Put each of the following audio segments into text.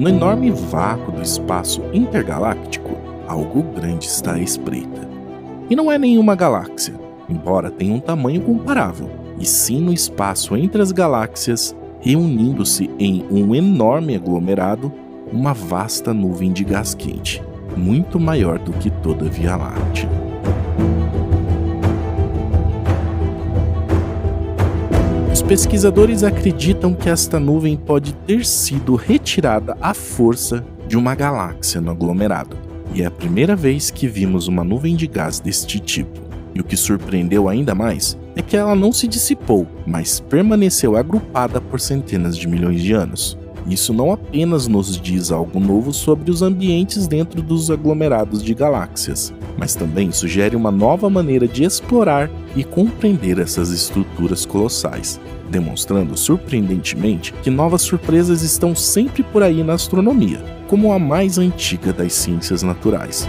No enorme vácuo do espaço intergaláctico, algo grande está à espreita. E não é nenhuma galáxia, embora tenha um tamanho comparável, e sim no espaço entre as galáxias, reunindo-se em um enorme aglomerado, uma vasta nuvem de gás quente, muito maior do que toda a Via Láctea. Pesquisadores acreditam que esta nuvem pode ter sido retirada à força de uma galáxia no aglomerado, e é a primeira vez que vimos uma nuvem de gás deste tipo. E o que surpreendeu ainda mais é que ela não se dissipou, mas permaneceu agrupada por centenas de milhões de anos. Isso não apenas nos diz algo novo sobre os ambientes dentro dos aglomerados de galáxias, mas também sugere uma nova maneira de explorar e compreender essas estruturas colossais, demonstrando surpreendentemente que novas surpresas estão sempre por aí na astronomia, como a mais antiga das ciências naturais.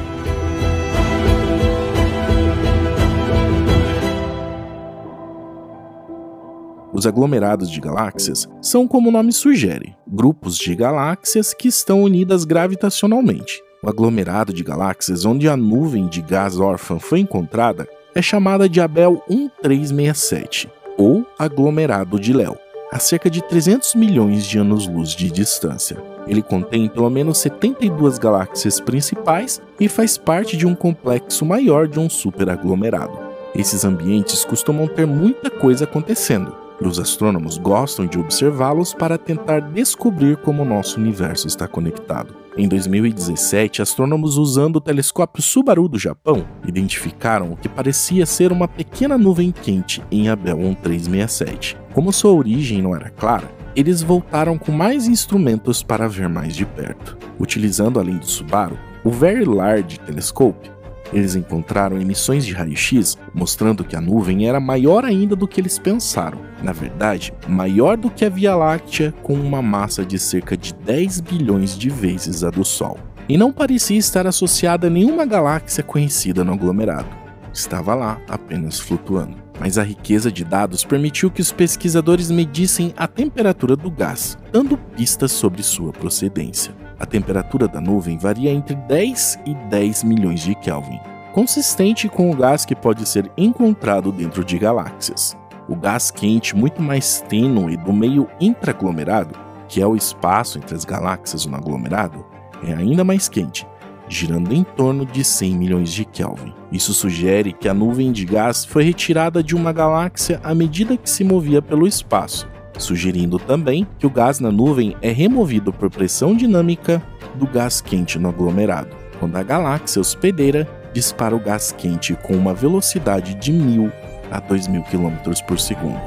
Os aglomerados de galáxias são, como o nome sugere, grupos de galáxias que estão unidas gravitacionalmente. O aglomerado de galáxias onde a nuvem de gás órfã foi encontrada é chamada de Abel 1367, ou aglomerado de Léo, a cerca de 300 milhões de anos-luz de distância. Ele contém pelo menos 72 galáxias principais e faz parte de um complexo maior de um superaglomerado. Esses ambientes costumam ter muita coisa acontecendo, e os astrônomos gostam de observá-los para tentar descobrir como o nosso universo está conectado. Em 2017, astrônomos usando o telescópio Subaru do Japão identificaram o que parecia ser uma pequena nuvem quente em Abel 1367. Como sua origem não era clara, eles voltaram com mais instrumentos para ver mais de perto. Utilizando além do Subaru, o Very Large Telescope eles encontraram emissões de raio-x mostrando que a nuvem era maior ainda do que eles pensaram. Na verdade, maior do que a Via Láctea, com uma massa de cerca de 10 bilhões de vezes a do Sol. E não parecia estar associada a nenhuma galáxia conhecida no aglomerado. Estava lá, apenas flutuando. Mas a riqueza de dados permitiu que os pesquisadores medissem a temperatura do gás, dando pistas sobre sua procedência. A temperatura da nuvem varia entre 10 e 10 milhões de Kelvin, consistente com o gás que pode ser encontrado dentro de galáxias. O gás quente muito mais tênue do meio intraaglomerado, que é o espaço entre as galáxias no aglomerado, é ainda mais quente, girando em torno de 100 milhões de Kelvin. Isso sugere que a nuvem de gás foi retirada de uma galáxia à medida que se movia pelo espaço, sugerindo também que o gás na nuvem é removido por pressão dinâmica do gás quente no aglomerado, quando a galáxia hospedeira dispara o gás quente com uma velocidade de 1000 a 2000 km por segundo.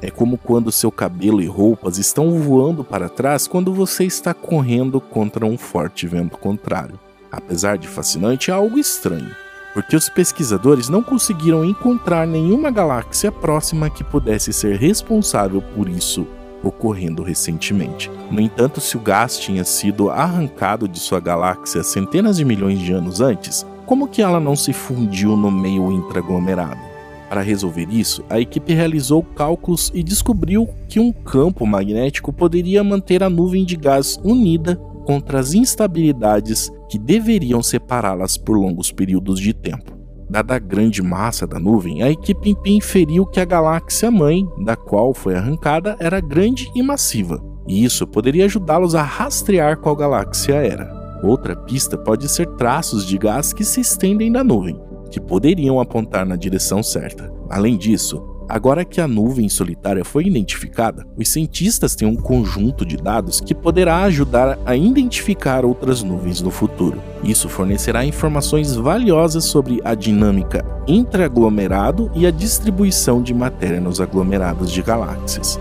É como quando seu cabelo e roupas estão voando para trás quando você está correndo contra um forte vento contrário. Apesar de fascinante, é algo estranho porque os pesquisadores não conseguiram encontrar nenhuma galáxia próxima que pudesse ser responsável por isso ocorrendo recentemente. No entanto, se o gás tinha sido arrancado de sua galáxia centenas de milhões de anos antes, como que ela não se fundiu no meio intraglomerado? Para resolver isso, a equipe realizou cálculos e descobriu que um campo magnético poderia manter a nuvem de gás unida contra as instabilidades que deveriam separá-las por longos períodos de tempo. Dada a grande massa da nuvem, a equipe inferiu que a galáxia mãe, da qual foi arrancada, era grande e massiva, e isso poderia ajudá-los a rastrear qual galáxia era. Outra pista pode ser traços de gás que se estendem da nuvem, que poderiam apontar na direção certa. Além disso, Agora que a nuvem solitária foi identificada, os cientistas têm um conjunto de dados que poderá ajudar a identificar outras nuvens no futuro. Isso fornecerá informações valiosas sobre a dinâmica entre aglomerado e a distribuição de matéria nos aglomerados de galáxias.